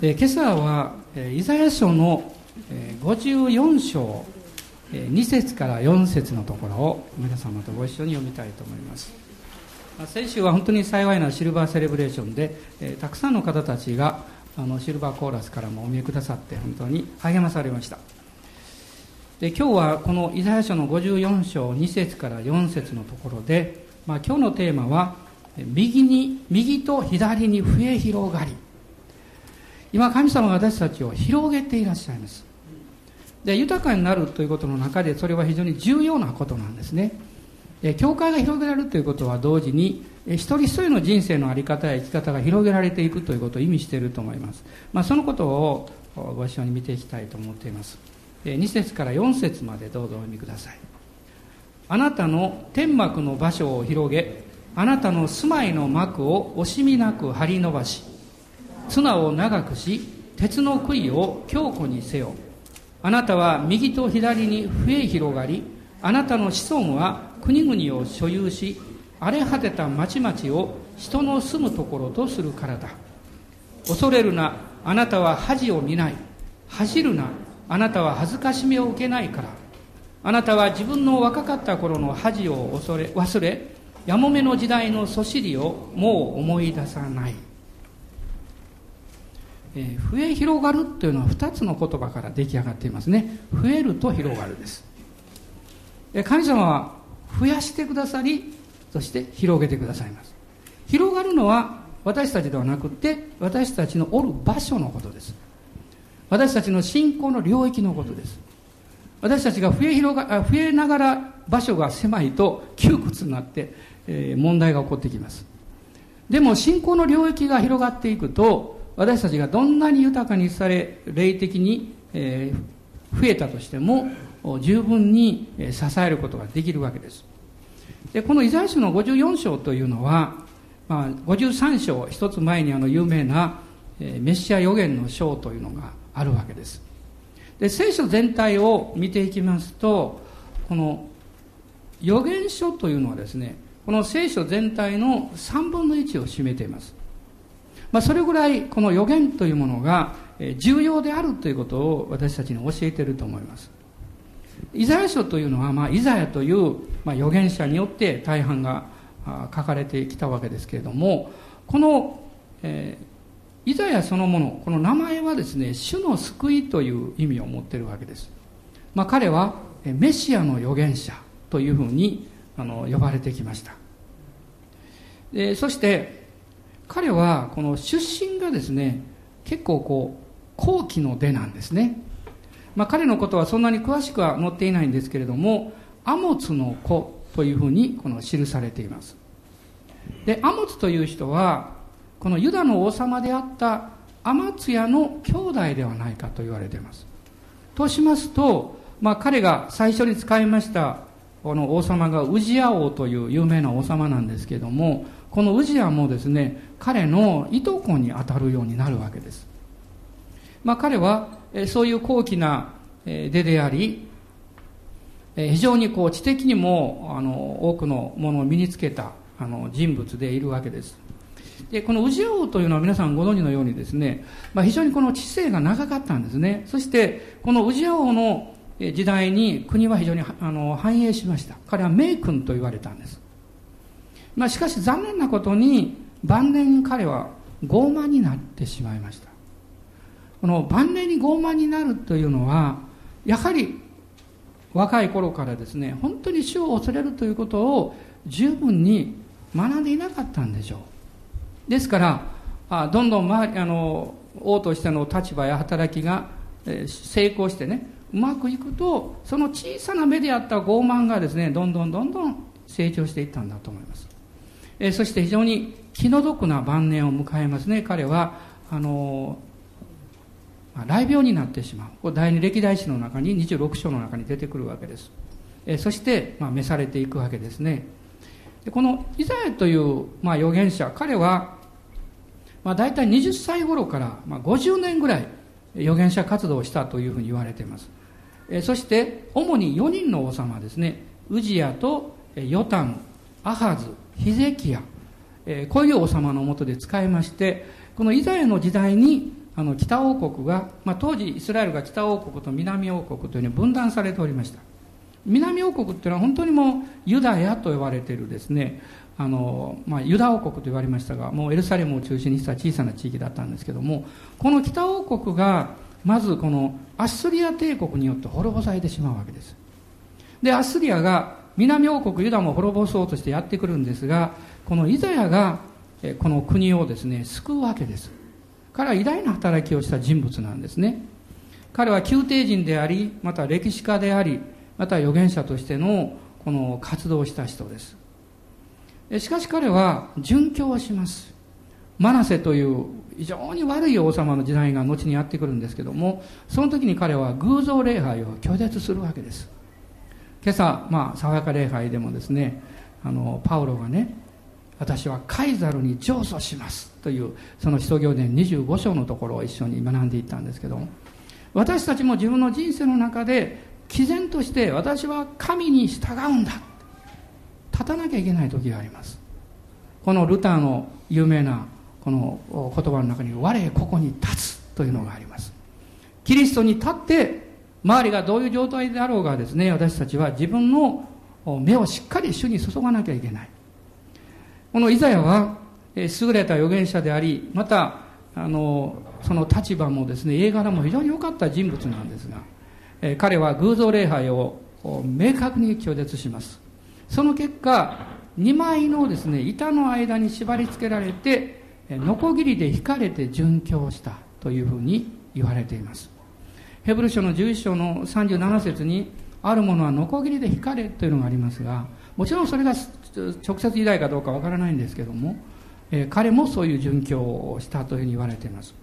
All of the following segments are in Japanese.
え今朝は、えイザヤ書の、え54章、え2節から4節のところを皆様とご一緒に読みたいと思います。まあ先週は本当に幸いなシルバーセレブレーションで、えたくさんの方たちがあのシルバーコーラスからもお見えくださって本当に励まされました。で今日はこのイザヤ書の54章2節から4節のところで、まあ、今日のテーマは右に右と左に増え広がり。今神様が私たちを広げていらっしゃいます。で豊かになるということの中でそれは非常に重要なことなんですね。教会が広げられるということは同時に一人一人の人生の在り方や生き方が広げられていくということを意味していると思います、まあ、そのことをご一緒に見ていきたいと思っています。2節から4節までどうぞお読みください。あなたの天幕の場所を広げあなたの住まいの幕を惜しみなく張り伸ばし綱を長くし鉄の杭を強固にせよ。あなたは右と左に増え広がりあなたの子孫は国々を所有し荒れ果てた町々を人の住むところとするからだ。恐れるなあなたは恥を見ない。走るなあなたは恥ずかしめを受けないから。あなたは自分の若かった頃の恥を恐れ忘れやもめの時代のそしりをもう思い出さない。えー、増え広がるというのは2つの言葉から出来上がっていますね。増えると広がるです、えー、神様は増やしてくださりそして広げてくださいます。広がるのは私たちではなくて私たちのおる場所のことです。私たちの信仰の領域のことです。私たちが増え広が増えながら場所が狭いと窮屈になって、えー、問題が起こってきます。でも信仰の領域が広がっていくと私たちがどんなに豊かにされ霊的に、増えたとしても十分に支えることができるわけです。でこのイザヤ書の54章というのは、まあ、53章一つ前にあの有名な、えー、メシア予言の章というのがあるわけです。で聖書全体を見ていきますとこの予言書というのはですねこの聖書全体の3分の1を占めています。まあ、それぐらいこの予言というものが重要であるということを私たちに教えていると思います。イザヤ書というのは、まあ、イザヤという、まあ、預言者によって大半が書かれてきたわけですけれどもこの、えー、イザヤそのものこの名前はですね主の救いという意味を持っているわけです、まあ、彼はメシアの預言者というふうにあの呼ばれてきました。でそして彼はこの出身がですね結構こう後期の出なんですね、まあ、彼のことはそんなに詳しくは載っていないんですけれどもアモツの子というふうにこの記されています。でアモツという人はこのユダの王様であったアマツヤの兄弟ではないかと言われています。としますと、まあ、彼が最初に使いましたこの王様がウジヤ王という有名な王様なんですけどもこのウジヤもですね彼のいとこに当たるようになるわけです。まあ、彼は、そういう高貴な、出であり、非常にこう知的にもあの多くのものを身につけたあの人物でいるわけです。でこの宇治王というのは皆さんご存知のようにですね、まあ、非常にこの知性が長かったんですねそしてこの宇治王の時代に国は非常にあの繁栄しました彼は名君と言われたんです、まあ、しかし残念なことに晩年に彼は傲慢になってしまいました。この晩年に傲慢になるというのはやはり若い頃からですね本当に死を恐れるということを十分に学んでいなかったんでしょう。ですからあどんどん、まあ、あの王としての立場や働きが、えー、成功してねうまくいくとその小さな目であった傲慢がですねどんどんどんどん成長していったんだと思います、え、そして非常に気の毒な晩年を迎えますね。彼はあの雷病になってしまう。第二歴代史の中に26章の中に出てくるわけです、えそして、まあ、召されていくわけですね。でこのイザヤという、まあ、預言者彼は、まあ、大体20歳頃から、まあ、50年ぐらい預言者活動をしたというふうに言われています、えそして主に4人の王様ですね。ウジヤとヨタムアハズヒゼキヤえこういう王様のもとで使いましてこのイザヤの時代にあの北王国が、まあ、当時イスラエルが北王国と南王国というに分断されておりました。南王国っていうのは本当にもうユダヤと呼ばれているですねあの、まあ、ユダ王国と言われましたがもうエルサレムを中心にした小さな地域だったんですけどもこの北王国がまずこのアッスリア帝国によって滅ぼされてしまうわけです。でアッスリアが南王国ユダも滅ぼそうとしてやってくるんですがこのイザヤがこの国をですね救うわけです。彼は偉大な働きをした人物なんですね。彼は宮廷人でありまた歴史家でありまた預言者としてのこの活動をした人です。しかし彼は殉教をします。マナセという非常に悪い王様の時代が後にやってくるんですけどもその時に彼は偶像礼拝を拒絶するわけです。今朝まあ爽やか礼拝でもですねあのパウロがね私はカイザルに上訴しますというその使徒行伝25章のところを一緒に学んでいったんですけども私たちも自分の人生の中で毅然として私は神に従うんだ。立たなきゃいけない時があります。このルターの有名なこの言葉の中に「我ここに立つ」というのがあります。キリストに立って周りがどういう状態であろうがですね私たちは自分の目をしっかり主に注がなきゃいけない。このイザヤは優れた預言者でありまたあのその立場もですね映画も非常に良かった人物なんですがえ彼は偶像礼拝を明確に拒絶します。その結果2枚のですね板の間に縛り付けられてノコギリで引かれて殉教したというふうに言われています。ヘブル書の11章の37節にあるものはノコギリで引かれというのがありますがもちろんそれが直接偉大かどうかわからないんですけども、え彼もそういう殉教をしたというふうに言われています。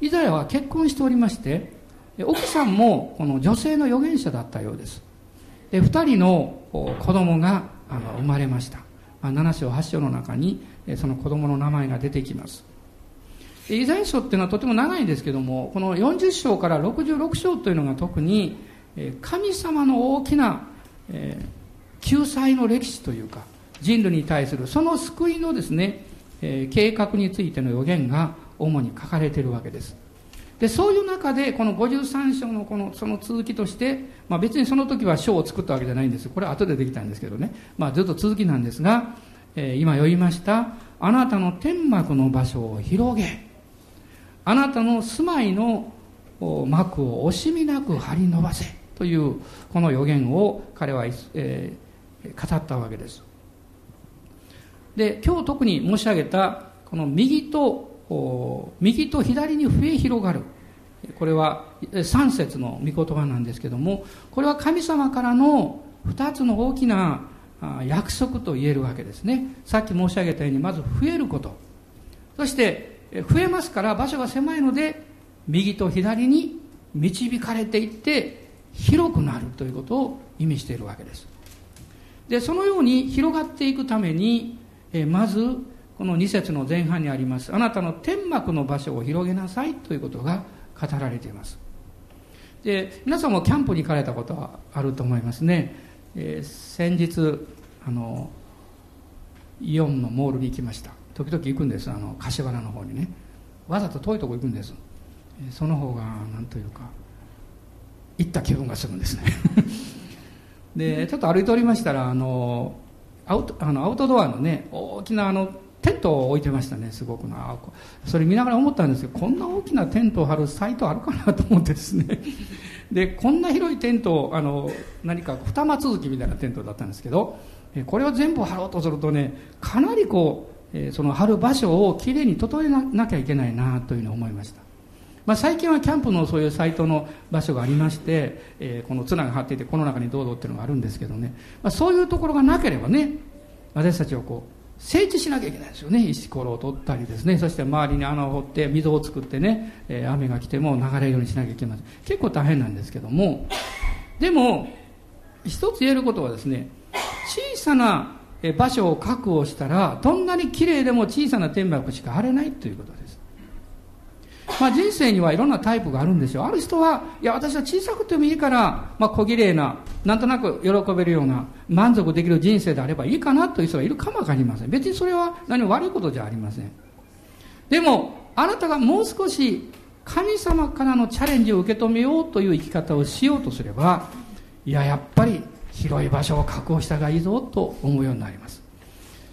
イザヤは結婚しておりまして奥さんもこの女性の預言者だったようです。で2人の子供があの生まれました、あ、7章8章の中にその子供の名前が出てきます。イザヤ書っていうのはとても長いんですけどもこの40章から66章というのが特に神様の大きな、救済の歴史というか人類に対するその救いのですね、計画についての予言が主に書かれているわけです。でそういう中でこの53章のこのその続きとして、まあ、別にその時は章を作ったわけじゃないんです。これは後でできたんですけどね、まあ、ずっと続きなんですが、今読みました。あなたの天幕の場所を広げ。あなたの住まいの幕を惜しみなく張り伸ばせというこの予言を彼は、えー、語ったわけです。で今日特に申し上げたこの右と右と左に増え広がる。これは3節の御言葉なんですけどもこれは神様からの2つの大きな約束と言えるわけですね。さっき申し上げたようにまず増えること。そして増えますから場所が狭いので右と左に導かれていって広くなるということを意味しているわけです。でそのように広がっていくためにえまずこの2節の前半にありますあなたの天幕の場所を広げなさいということが語られています。で皆さんもキャンプに行かれたことはあると思いますね、えー、先日あのイオンのモールに行きました。時々行くんです。あの柏原の方にね。わざと遠いとこ行くんです。その方が何というか行った気分がするんですね。でちょっと歩いておりましたらあのアウトあのアウトドアのね大きなあのテントを置いてましたね。すごくなそれ見ながら思ったんですけどこんな大きなテントを張るサイトあるかなと思ってですね。でこんな広いテントあの何か二間続きみたいなテントだったんですけどこれを全部張ろうとするとねかなりこうその張る場所をきれいに整えなきゃいけないなというふうに思いました。まあ、最近はキャンプのそういうサイトの場所がありまして、えー、この綱が張っていてこの中にどうぞっていうのがあるんですけどね、まあ、そういうところがなければね私たちはこう整地しなきゃいけないですよね。石ころを取ったりですね。そして周りに穴を掘って溝を作ってね、えー、雨が来ても流れるようにしなきゃいけません。結構大変なんですけども。でも一つ言えることはですね小さな場所を確保したらどんなに綺麗でも小さな天幕しか張れないということですまあ、人生にはいろんなタイプがあるんですよ。ある人は、いや、私は小さくてもいいから、まあ、小綺麗な、なんとなく喜べるような、満足できる人生であればいいかなという人がいるかもわかりません。別にそれは何も悪いことじゃありません。でも、あなたがもう少し神様からのチャレンジを受け止めようという生き方をしようとすればいややっぱり広い場所を確保したがいいぞと思うようになります。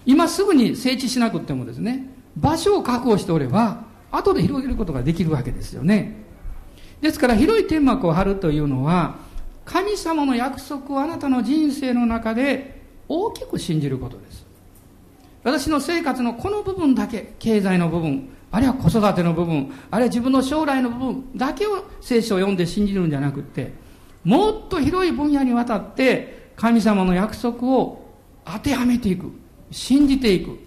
今すぐに整地しなくてもですね場所を確保しておれば後で広げることができるわけですよね。ですから広い天幕を張るというのは神様の約束をあなたの人生の中で大きく信じることです。私の生活のこの部分だけ経済の部分あるいは子育ての部分あるいは自分の将来の部分だけを聖書を読んで信じるんじゃなくってもっと広い分野にわたって神様の約束を当てはめていく信じていく。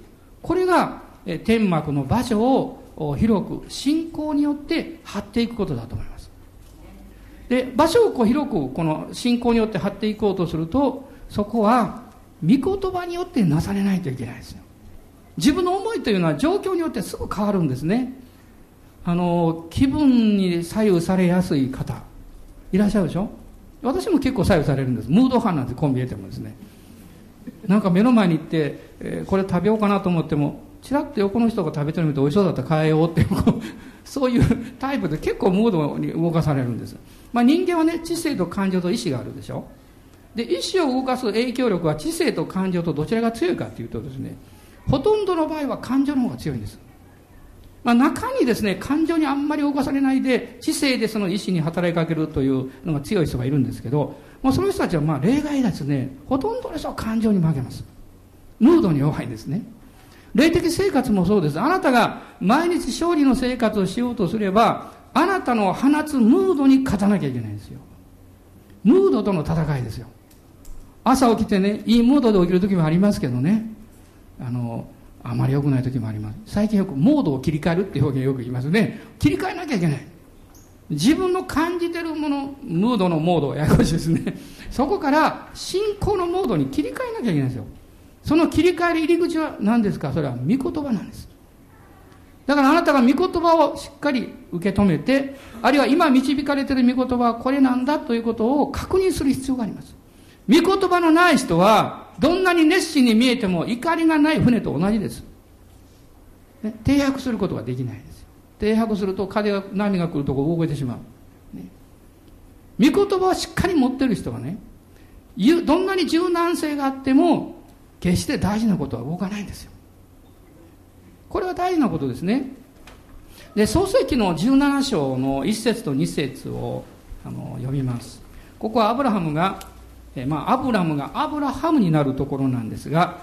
これが天幕の場所を広く信仰によって張っていくことだと思います。で場所をこう広くこの信仰によって張っていこうとするとそこは御言葉によってなされないといけないですよ。自分の思いというのは状況によってすぐ変わるんですね。あの気分に左右されやすい方いらっしゃるでしょ？私も結構左右されるんです。ムード派なんてこう見えてもですね。なんか目の前に行って、えー、これ食べようかなと思ってもちらっと横の人が食べてるの見て美味しそうだったら変えようっていう そういうタイプで結構ムードに動かされるんです、まあ、人間はね知性と感情と意志があるでしょ。で意志を動かす影響力は知性と感情とどちらが強いかっていうとですねほとんどの場合は感情の方が強いんです。まあ、中にですね、感情にあんまり動かされないで、知性でその意志に働きかけるというのが強い人がいるんですけど、まあ、その人たちはまあ例外ですね、ほとんどの人は感情に負けます。ムードに弱いんですね。霊的生活もそうです。あなたが毎日勝利の生活をしようとすれば、あなたの放つムードに勝たなきゃいけないんですよ。ムードとの戦いですよ。朝起きてね、いいムードで起きる時もありますけどね。あのあまり良くない時もあります。最近よくモードを切り替えるって表現よく言いますね。切り替えなきゃいけない。自分の感じてるものムードのモードややこしいですね。そこから信仰のモードに切り替えなきゃいけないんですよ。その切り替える入り口は何ですか？それは御言葉なんです。だからあなたが御言葉をしっかり受け止めてあるいは今導かれている御言葉はこれなんだということを確認する必要があります。御言葉のない人はどんなに熱心に見えても怒りがない船と同じです。ね、停泊することができないです。停泊すると風が、波が来るとこ動いてしまう。ね、御言葉をしっかり持ってる人はね、どんなに柔軟性があっても、決して大事なことは動かないんですよ。これは大事なことですね。で、創世記の17章の1節と2節をあの読みます。ここはアブラハムがえまあ、アブラムがアブラハムになるところなんですが、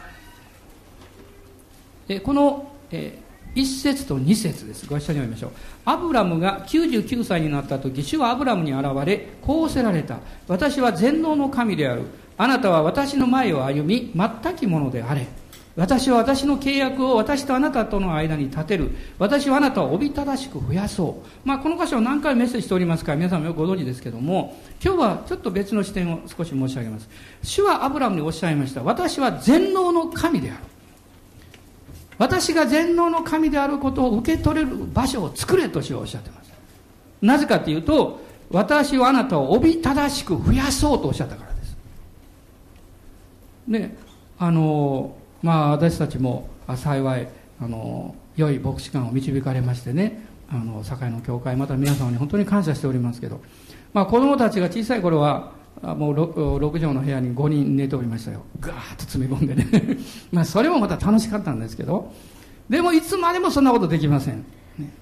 えこの、え1節と2節です。ご一緒に読みましょう。アブラムが99歳になった時主はアブラムに現れこうせられた。私は全能の神である。あなたは私の前を歩み全きものであれ。私は私の契約を私とあなたとの間に立てる。私はあなたをおびただしく増やそう。まあ、この箇所を何回メッセージしておりますから、皆さんもよくご存知ですけども、今日はちょっと別の視点を少し申し上げます。主はアブラムにおっしゃいました。私は全能の神である。私が全能の神であることを受け取れる場所を作れと主はおっしゃってます。なぜかというと、私はあなたをおびただしく増やそうとおっしゃったからです。ね、あのまあ、私たちも幸いあの良い牧師館を導かれましてねあの堺の教会また皆様に本当に感謝しておりますけど、まあ、子供たちが小さい頃はもう 6, 6畳の部屋に5人寝ておりましたよ。ガーッと詰め込んでね。まあそれもまた楽しかったんですけどでもいつまでもそんなことできません、ね、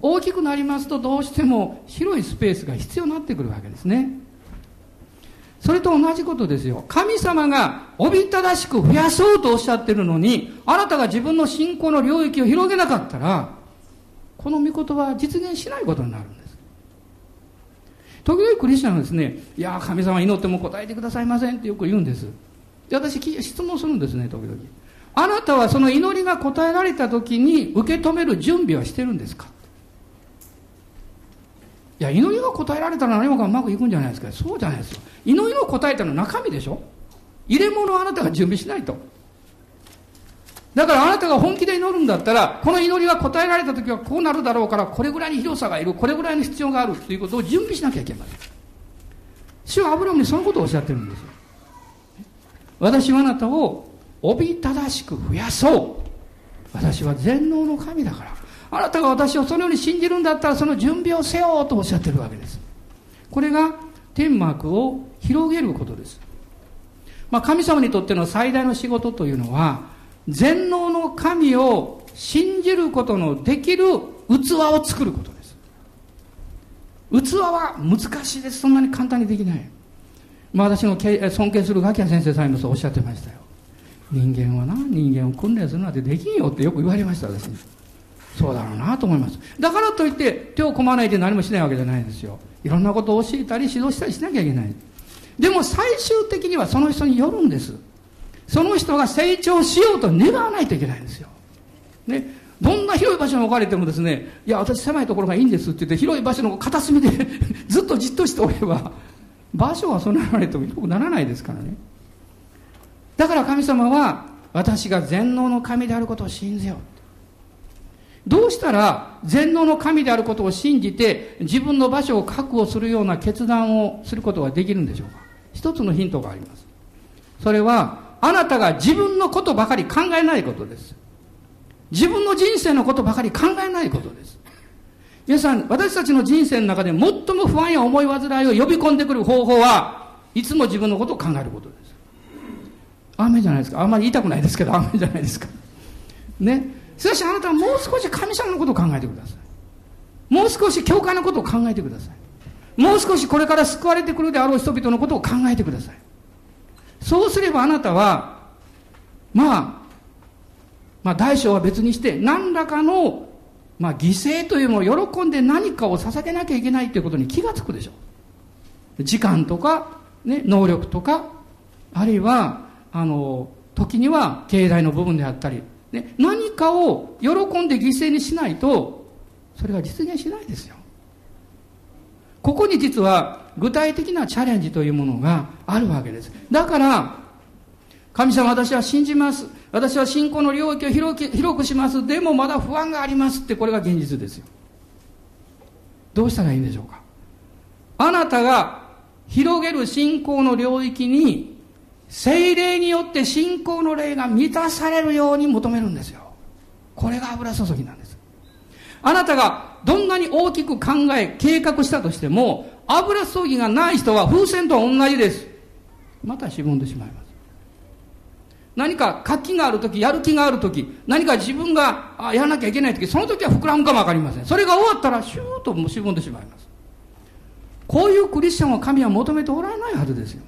大きくなりますとどうしても広いスペースが必要になってくるわけですね。それと同じことですよ。神様がおびただしく増やそうとおっしゃってるのに、あなたが自分の信仰の領域を広げなかったら、この御言葉は実現しないことになるんです。時々クリスチャンはですね、いや、神様祈っても答えてくださいませんってよく言うんです。で私、質問するんですね、時々。あなたはその祈りが答えられた時に受け止める準備はしてるんですか？いや、祈りが答えられたら何もかうまくいくんじゃないですか。そうじゃないですよ。祈りの答えたのは中身でしょ入れ物をあなたが準備しないと。だからあなたが本気で祈るんだったら、この祈りが答えられた時はこうなるだろうから、これぐらいに広さがいる、これぐらいの必要があるということを準備しなきゃいけません。主はアブラムにそのことをおっしゃってるんですよ。私はあなたをおびただしく増やそう。私は全能の神だから。あなたが私をそのように信じるんだったらその準備をせよとおっしゃってるわけです。これが天幕を広げることです。まあ、神様にとっての最大の仕事というのは全能の神を信じることのできる器を作ることです。器は難しいです。そんなに簡単にできない。まあ、私の尊敬するガキヤ先生さえもそうおっしゃってましたよ。人間はな人間を訓練するなんてできんよってよく言われました私に。そうだろうなと思います。だからといって手を込まないで何もしないわけじゃないんですよ。いろんなことを教えたり指導したりしなきゃいけない。でも最終的にはその人によるんです。その人が成長しようと願わないといけないんですよ。ね。どんな広い場所に置かれてもですねいや私狭いところがいいんですって言って広い場所の片隅で ずっとじっとしておれば場所は備えられてもよくならないですからね。だから神様は私が全能の神であることを信じよう。どうしたら全能の神であることを信じて自分の場所を確保するような決断をすることができるんでしょうか？一つのヒントがありますそれはあなたが自分のことばかり考えないことです自分の人生のことばかり考えないことです皆さん、私たちの人生の中で最も不安や思い煩いを呼び込んでくる方法は、いつも自分のことを考えることです。雨じゃないですか？あんまり言いたくないですけど、雨じゃないですか？ね？しかしあなたはもう少し神様のことを考えてください。もう少し教会のことを考えてください。もう少しこれから救われてくるであろう人々のことを考えてください。そうすればあなたは、まあ、まあ大小は別にして、何らかのまあ、犠牲というものを喜んで何かを捧げなきゃいけないということに気がつくでしょう。時間とか、ね、能力とか、あるいは、あの、時には経済の部分であったり、ね、何かを喜んで犠牲にしないと、それが実現しないですよ。ここに実は具体的なチャレンジというものがあるわけです。だから、神様私は信じます。私は信仰の領域を広く広くします。でもまだ不安がありますってこれが現実ですよ。どうしたらいいんでしょうか。あなたが広げる信仰の領域に精霊によって信仰の霊が満たされるように求めるんですよ。これが油注ぎなんです。あなたがどんなに大きく考え、計画したとしても、油注ぎがない人は風船と同じです。またしぼんでしまいます。何か活気がある時、やる気がある時、何か自分がやらなきゃいけない時、その時は膨らむかもわかりません。それが終わったらシューッともしぼんでしまいます。こういうクリスチャンを神は求めておられないはずですよ。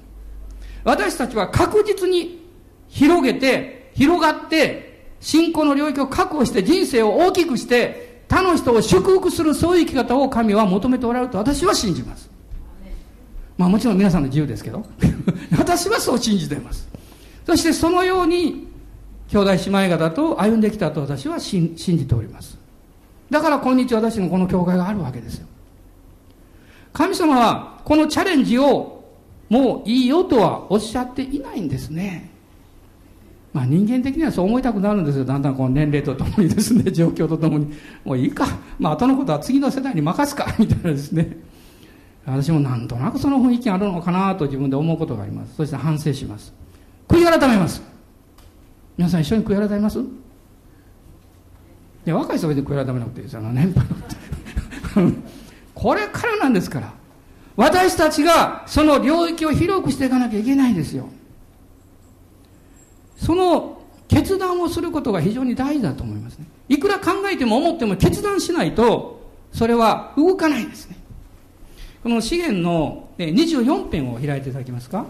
私たちは確実に広げて、広がって、信仰の領域を確保して人生を大きくして、他の人を祝福するそういう生き方を神は求めておられると私は信じます。まあもちろん皆さんの自由ですけど、私はそう信じています。そしてそのように兄弟姉妹方と歩んできたと私は信じておりますだから今日私のこの教会があるわけですよ神様はこのチャレンジをもういいよとはおっしゃっていないんですねまあ人間的にはそう思いたくなるんですよ。だんだんこの年齢とともにですね、状況とともに。もういいか。まあ後のことは次の世代に任すか。みたいなですね。私もなんとなくその雰囲気あるのかなと自分で思うことがあります。そして反省します。悔い改めます皆さん一緒に悔い改めます？いや若い人は別に悔い改めなくていいですよ年配の これからなんですから私たちがその領域を広くしていかなきゃいけないんですよ。その決断をすることが非常に大事だと思いますね。いくら考えても思っても決断しないとそれは動かないんですね。この資源の24編を開いていただけますか？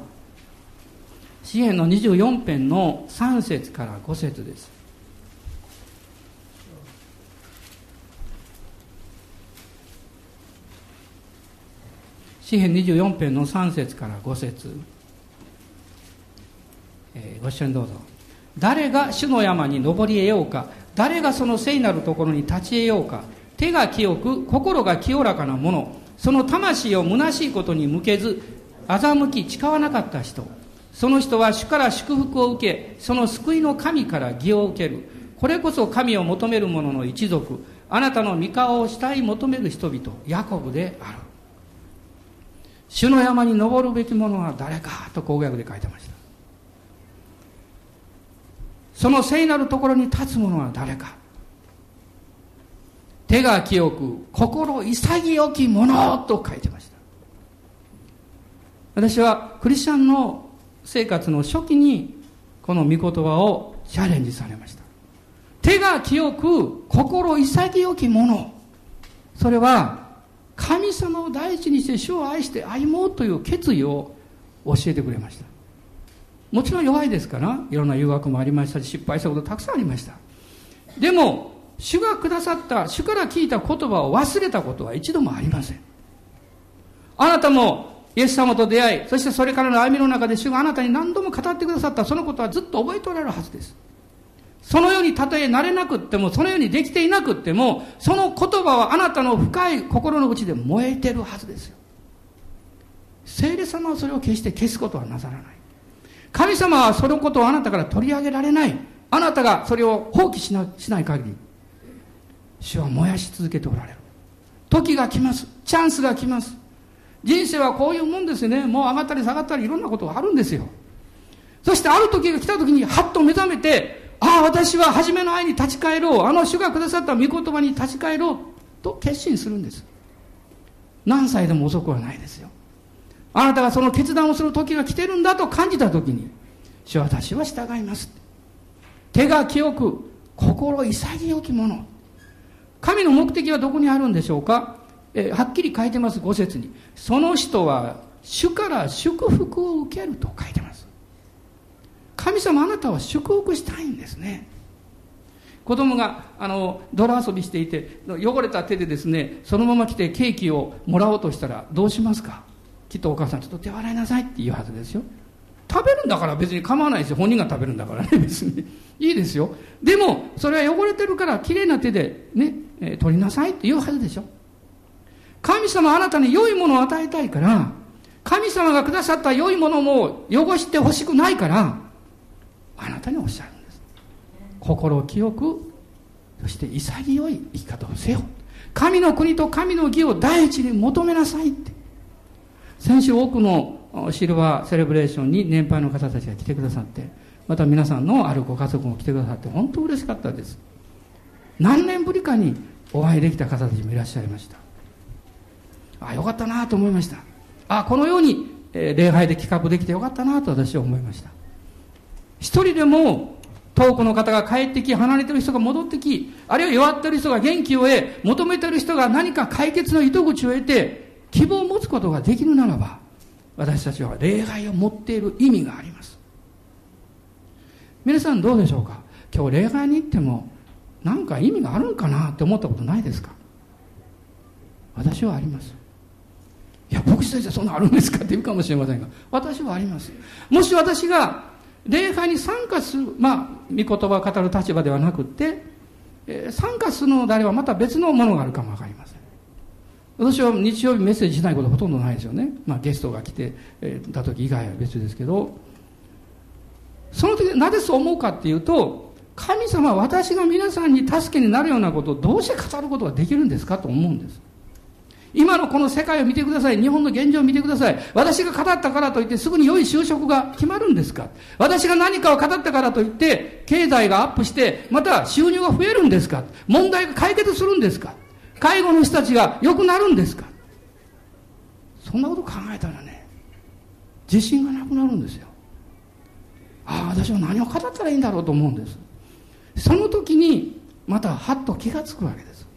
詩篇の24編の3節から5節です。詩篇24編の3節から5節、えー、ご一緒にどうぞ。誰が主の山に登り得ようか。誰がその聖なるところに立ち得ようか。手が清く心が清らかな者その魂を虚しいことに向けず欺き誓わなかった人。その人は主から祝福を受け、その救いの神から義を受ける。これこそ神を求める者の一族、あなたの御顔を慕い求める人々、ヤコブである。主の山に登るべき者は誰かと公約で書いてました。その聖なるところに立つ者は誰か。手が清く心潔きものと書いてました私はクリスチャンの生活の初期にこの御言葉をチャレンジされました手が清く心潔きものそれは神様を第一にして主を愛して歩もうという決意を教えてくれました。もちろん弱いですからいろんな誘惑もありましたし失敗したことたくさんありました。でも主がくださった主から聞いた言葉を忘れたことは一度もありません。あなたもイエス様と出会いそしてそれからの歩みの中で主があなたに何度も語ってくださったそのことはずっと覚えておられるはずです。そのようにたとえなれなくっても、そのようにできていなくっても、その言葉はあなたの深い心の内で燃えてるはずですよ。聖霊様はそれを決して消すことはなさらない。神様はそのことをあなたから取り上げられない。あなたがそれを放棄しなしない限り、主は燃やし続けておられる。時が来ます。チャンスが来ます。人生はこういうもんですね。もう上がったり下がったりいろんなことがあるんですよ。そしてある時が来た時にハッと目覚めて、ああ、私は初めの愛に立ち返ろう。あの主がくださった御言葉に立ち返ろう。と決心するんです。何歳でも遅くはないですよ。あなたがその決断をする時が来てるんだと感じた時に、主は私は従います。手が清く、心潔きもの。神の目的はどこにあるんでしょうかえはっきり書いてます、五節に。その人は主から祝福を受けると書いてます。神様あなたは祝福したいんですね。子供があの泥遊びしていて汚れた手でですねそのまま来てケーキをもらおうとしたらどうしますか？きっとお母さんちょっと手を洗いなさいって言うはずですよ。食べるんだから別に構わないですよ。本人が食べるんだからね 別に。いいですよ。でもそれは汚れてるからきれいな手でね、え、取りなさいって言うはずでしょ。神様あなたに良いものを与えたいから神様がくださった良いものも汚してほしくないからあなたにおっしゃるんです。心清くそして潔い生き方をせよ。神の国と神の義を第一に求めなさいって。先週多くのシルバーセレブレーションに年配の方たちが来てくださってまた皆さんのあるご家族も来てくださって本当嬉しかったです。何年ぶりかにお会いできた方たちもいらっしゃいました。ああよかったなと思いました。ああこのように、礼拝で企画できてよかったなと私は思いました。一人でも遠くの方が帰ってき、離れてる人が戻ってき、あるいは弱ってる人が元気を得、求めてる人が何か解決の糸口を得て、希望を持つことができるならば、私たちは礼拝を持っている意味があります。皆さんどうでしょうか？今日礼拝に行っても、何か意味があるんかなって思ったことないですか？私はあります。いや、牧師先生そんなあるんですか？って言うかもしれませんが、私はあります。もし私が礼拝に参加する、まあ、御言葉を語る立場ではなくて、えー、参加するのであればまた別のものがあるかもわかりません。私は日曜日メッセージしないことほとんどないですよね。まあ、ゲストが来て、えー、た時以外は別ですけど、その時なぜそう思うかっていうと、神様は私が皆さんに助けになるようなことをどうして語ることができるんですかと思うんです。今のこの世界を見てください。日本の現状を見てください。私が語ったからといってすぐに良い就職が決まるんですか？私が何かを語ったからといって経済がアップしてまた収入が増えるんですか？問題が解決するんですか？介護の人たちが良くなるんですか？そんなこと考えたらね、自信がなくなるんですよ。ああ、私は何を語ったらいいんだろうと思うんです。その時にまたはっと気がつくわけです。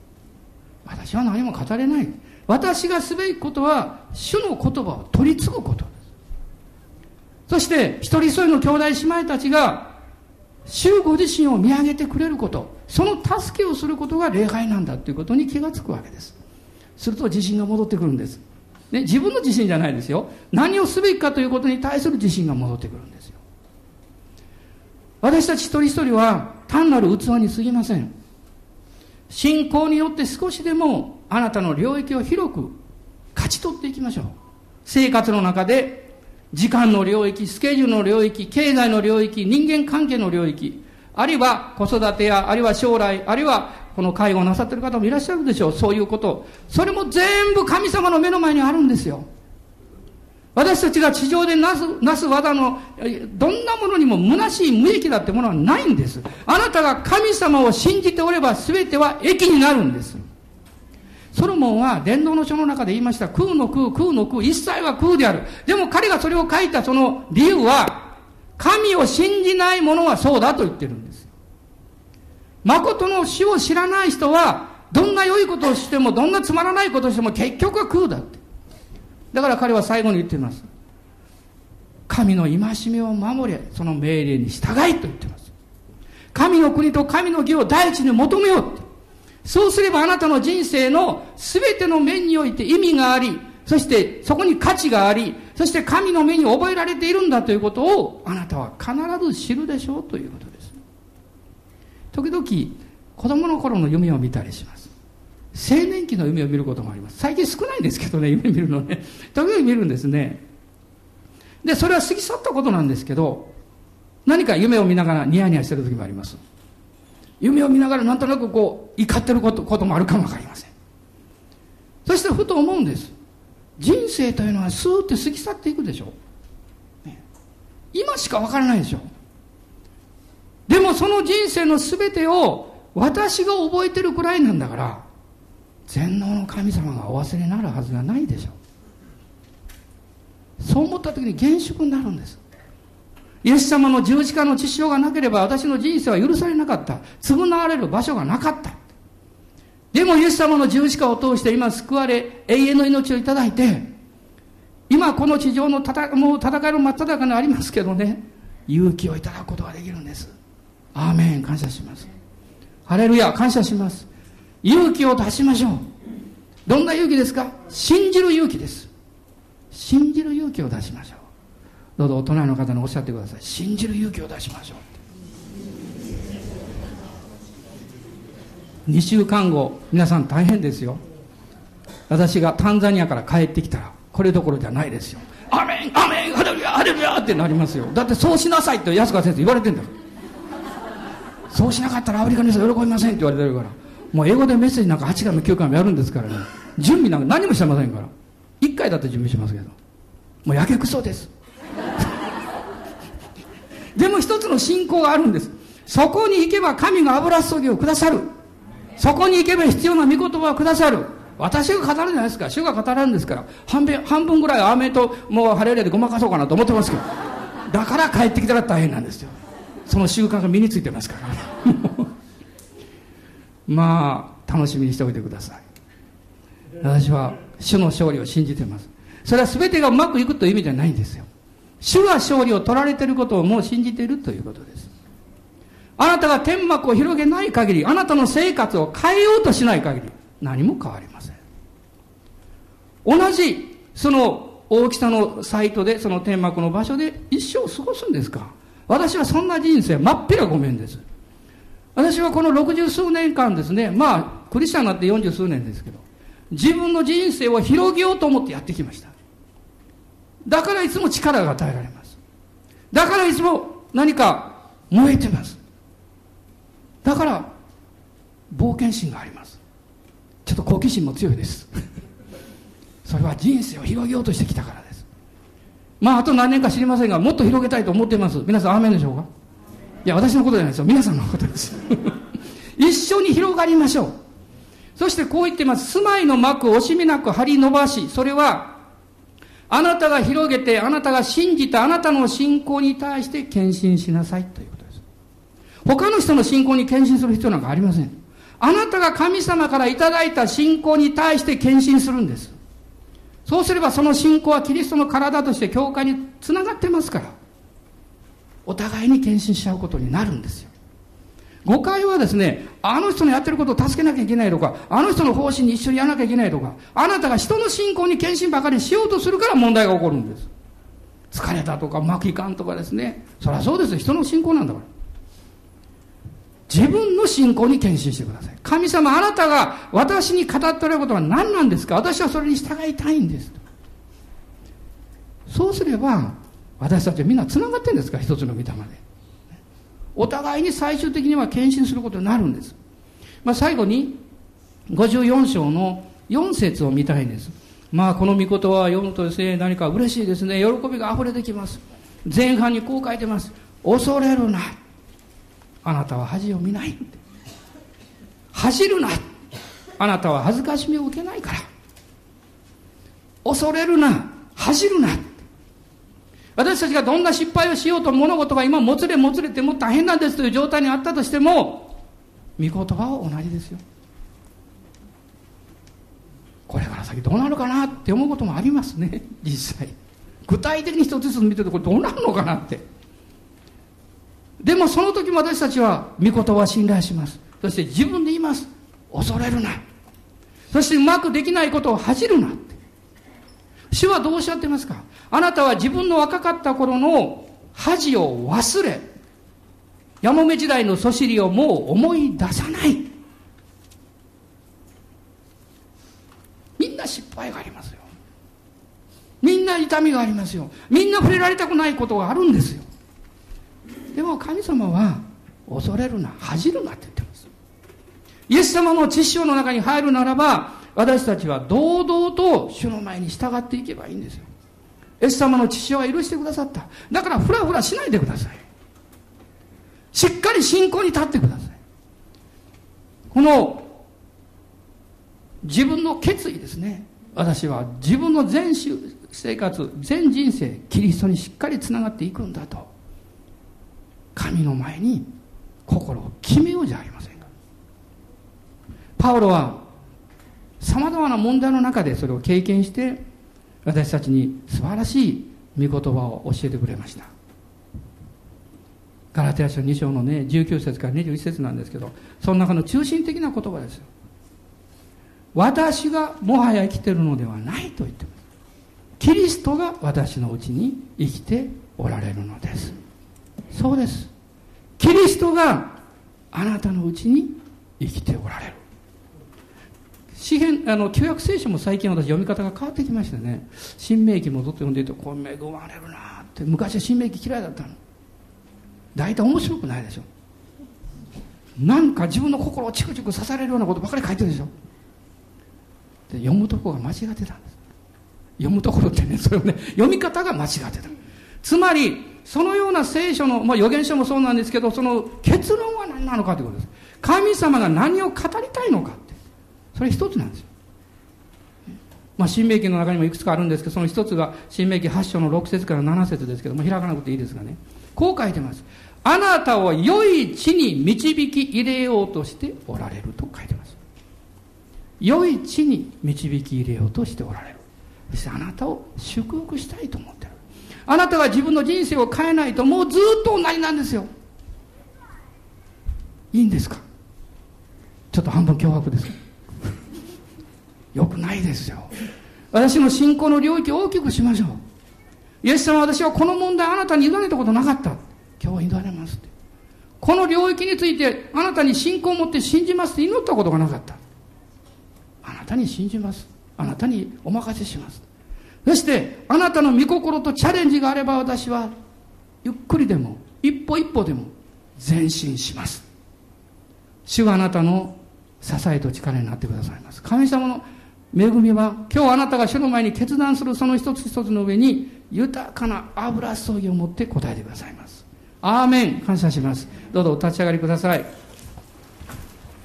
私は何も語れない。私がすべきことは主の言葉を取り継ぐことです。そして一人一人の兄弟姉妹たちが主ご自身を見上げてくれること。その助けをすることが礼拝なんだということに気がつくわけです。すると自信が戻ってくるんです、ね、自分の自信じゃないですよ。何をすべきかということに対する自信が戻ってくるんですよ。私たち一人一人は単なる器に過ぎません。信仰によって少しでもあなたの領域を広く勝ち取っていきましょう。生活の中で時間の領域、スケジュールの領域、経済の領域、人間関係の領域、あるいは子育てや、あるいは将来、あるいはこの介護をなさってる方もいらっしゃるでしょう。そういうこと。それも全部神様の目の前にあるんですよ。私たちが地上でなす、なす技の、どんなものにも虚しい無益だってものはないんです。あなたが神様を信じておれば全ては益になるんです。ソロモンは伝道の書の中で言いました。空の空、空の空、一切は空である。でも彼がそれを書いたその理由は、神を信じない者はそうだと言ってるんです。誠の死を知らない人は、どんな良いことをしても、どんなつまらないことをしても、結局は空だって。だから彼は最後に言っています。神の戒めを守れ、その命令に従いと言ってます。神の国と神の義を第一に求めようって。そうすればあなたの人生の全ての面において意味があり、そしてそこに価値があり、そして神の目に覚えられているんだということをあなたは必ず知るでしょうということです。時々子供の頃の夢を見たりします。青年期の夢を見ることもあります。最近少ないんですけどね、夢見るのね。時々見るんですね。で、それは過ぎ去ったことなんですけど、何か夢を見ながらニヤニヤしてる時もあります。夢を見ながらなんとなくこう怒ってることこともあるかもわかりません。そしてふと思うんです。人生というのはスーッて過ぎ去っていくでしょ、ね、今しかわからないでしょ。でもその人生の全てを私が覚えてるくらいなんだから全能の神様がお忘れになるはずがないでしょ。そう思った時に厳粛になるんです。イエス様の十字架の血潮がなければ私の人生は許されなかった。償われる場所がなかった。でもイエス様の十字架を通して今救われ、永遠の命をいただいて、今この地上の戦もう戦いの真っ只中にありますけどね、勇気をいただくことができるんです。アーメン、感謝します。ハレルヤ、感謝します。勇気を出しましょう。どんな勇気ですか？信じる勇気です。信じる勇気を出しましょう。どうぞ大人の方におっしゃってください。信じる勇気を出しましょう。2週間後皆さん大変ですよ。私がタンザニアから帰ってきたらこれどころじゃないですよ。アメンアメンハレルヤハレルヤってなりますよ。だってそうしなさいって安川先生言われてんだからそうしなかったらアフリカの人は喜びませんって言われてるから。もう英語でメッセージなんか8回も9回もやるんですからね。準備なんか何もしてませんから。1回だって準備しますけど。もうやけくそです。でも一つの信仰があるんです。そこに行けば神が油注ぎをくださる。そこに行けば必要な御言葉をくださる。私が語るじゃないですか。主が語るんですから。半分、半分ぐらいアメともう晴れれでごまかそうかなと思ってますけど。だから帰ってきたら大変なんですよ。その習慣が身についてますから。まあ、楽しみにしておいてください。私は主の勝利を信じてます。それは全てがうまくいくという意味じゃないんですよ。主が勝利を取られていることをもう信じているということです。あなたが天幕を広げない限り、あなたの生活を変えようとしない限り、何も変わりません。同じ、その大きさのサイトで、その天幕の場所で一生過ごすんですか？私はそんな人生、まっぴらごめんです。私はこの六十数年間ですね、まあ、クリスチャンになって四十数年ですけど、自分の人生を広げようと思ってやってきました。だからいつも力が与えられます。だからいつも何か燃えてます。だから冒険心があります。ちょっと好奇心も強いです。それは人生を広げようとしてきたからです。まあ、あと何年か知りませんが、もっと広げたいと思っています。皆さん、アーメンでしょうか？いや、私のことじゃないですよ。皆さんのことです。一緒に広がりましょう。そしてこう言ってます。住まいの幕を惜しみなく張り伸ばし、それはあなたが広げて、あなたが信じたあなたの信仰に対して献身しなさいということです。他の人の信仰に献身する必要なんかありません。あなたが神様からいただいた信仰に対して献身するんです。そうすればその信仰はキリストの体として教会につながってますから、お互いに献身しちゃうことになるんですよ。誤解はですね、あの人のやってることを助けなきゃいけないとか、あの人の方針に一緒にやらなきゃいけないとか、あなたが人の信仰に献身ばかりしようとするから問題が起こるんです。疲れたとか、うまくいかんとかですね。そりゃそうですよ。人の信仰なんだから。自分の信仰に献身してください。神様、あなたが私に語っておられることは何なんですか？私はそれに従いたいんです。そうすれば、私たちはみんな繋がってるんですか？一つの御霊で。お互いに最終的には献身することになるんです。まあ、最後に、54章の4節を見たいんです。まあ、この御言葉を読むとですね、何か嬉しいですね。喜びが溢れてきます。前半にこう書いてます。恐れるな。あなたは恥を見ない。走るな。あなたは恥ずかしみを受けないから恐れるな恥じるな私たちがどんな失敗をしようと物事が今もつれもつれても大変なんですという状態にあったとしても御言葉は同じですよ。これから先どうなるかなって思うこともありますね。実際。具体的に一つずつ見てるとこれどうなるのかなって。でもその時も私たちは御言葉を信頼します。そして自分で言います。恐れるな。そしてうまくできないことを恥じるなって。主はどうおっしゃってますか？あなたは自分の若かった頃の恥を忘れやもめ時代のそしりをもう思い出さない。みんな失敗がありますよ。みんな痛みがありますよ。みんな触れられたくないことがあるんですよ。でも神様は恐れるな恥じるなって言ってます。イエス様の知識の中に入るならば私たちは堂々と主の前に従っていけばいいんですよ。エス様の父親は許してくださった。だからふらふらしないでください。しっかり信仰に立ってください。この自分の決意ですね。私は自分の全生活全人生キリストにしっかりつながっていくんだと。神の前に心を決めようじゃありませんか。パウロはさまざまな問題の中でそれを経験して私たちに素晴らしい御言葉を教えてくれました。ガラテヤ書2章のね19節から21節なんですけどその中の中心的な言葉です。よ私がもはや生きてるのではないと言ってます。キリストが私のうちに生きておられるのです。そうです。キリストがあなたのうちに生きておられる。詩篇あの旧約聖書も最近私読み方が変わってきましたね。新明記もずっと読んでいてこう恵まれるなって。昔は新明記嫌いだったの。大体面白くないでしょ。なんか自分の心をチクチク刺されるようなことばかり書いてるでしょ。で読むとこが間違ってたんです。読むところってねそれをね読み方が間違ってた。つまりそのような聖書の、まあ、預言書もそうなんですけどその結論は何なのかということです。神様が何を語りたいのか。それ一つなんですよ。まあ、新明記の中にもいくつかあるんですけどその一つが新明記8章の6節から7節ですけども開かなくていいですがね。こう書いてます。あなたを良い地に導き入れようとしておられると書いてます。良い地に導き入れようとしておられる。そしてあなたを祝福したいと思ってる。あなたが自分の人生を変えないともうずっと同じなんですよ。いいんですか？ちょっと半分脅迫です。よくないですよ。私の信仰の領域を大きくしましょう。イエス様私はこの問題あなたに委ねたことなかった。今日は委ねますって。この領域についてあなたに信仰を持って信じますって祈ったことがなかった。あなたに信じます。あなたにお任せします。そしてあなたの御心とチャレンジがあれば私はゆっくりでも一歩一歩でも前進します。主があなたの支えと力になってくださいます。神様の恵みは今日あなたが主の前に決断するその一つ一つの上に豊かな油注ぎを持って答えてくださいます。アーメン。感謝します。どうぞお立ち上がりください。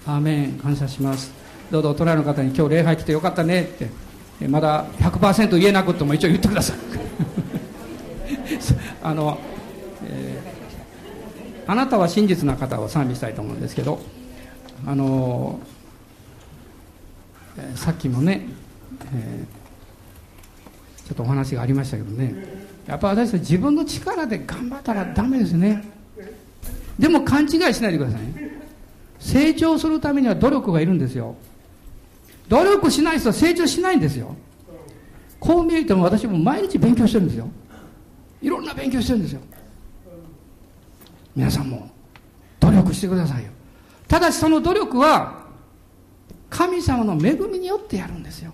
アーメン。感謝します。どうぞお隣の方に今日礼拝来てよかったね。って。まだ100%言えなくても一応言ってください。あの、えー、あなたは真実な方を賛美したいと思うんですけどあのさっきもね、えー、ちょっとお話がありましたけどね。やっぱ私たち自分の力で頑張ったらダメですね。でも勘違いしないでください成長するためには努力がいるんですよ。努力しない人は成長しないんですよ。こう見えても私も毎日勉強してるんですよ。いろんな勉強してるんですよ。皆さんも努力してくださいよ。ただしその努力は神様の恵みによってやるんですよ。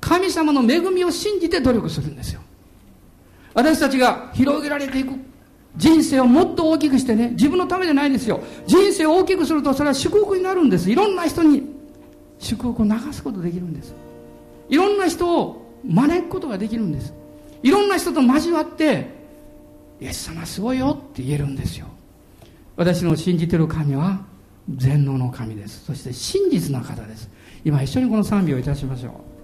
神様の恵みを信じて努力するんですよ。私たちが広げられていく人生をもっと大きくしてね自分のためじゃないですよ。人生を大きくするとそれは祝福になるんです。いろんな人に祝福を流すことできるんです。いろんな人を招くことができるんです。いろんな人と交わってイエス様すごいよって言えるんですよ。私の信じてる神は全能の神です。そして真実な方です。今一緒にこの賛美をいたしましょう。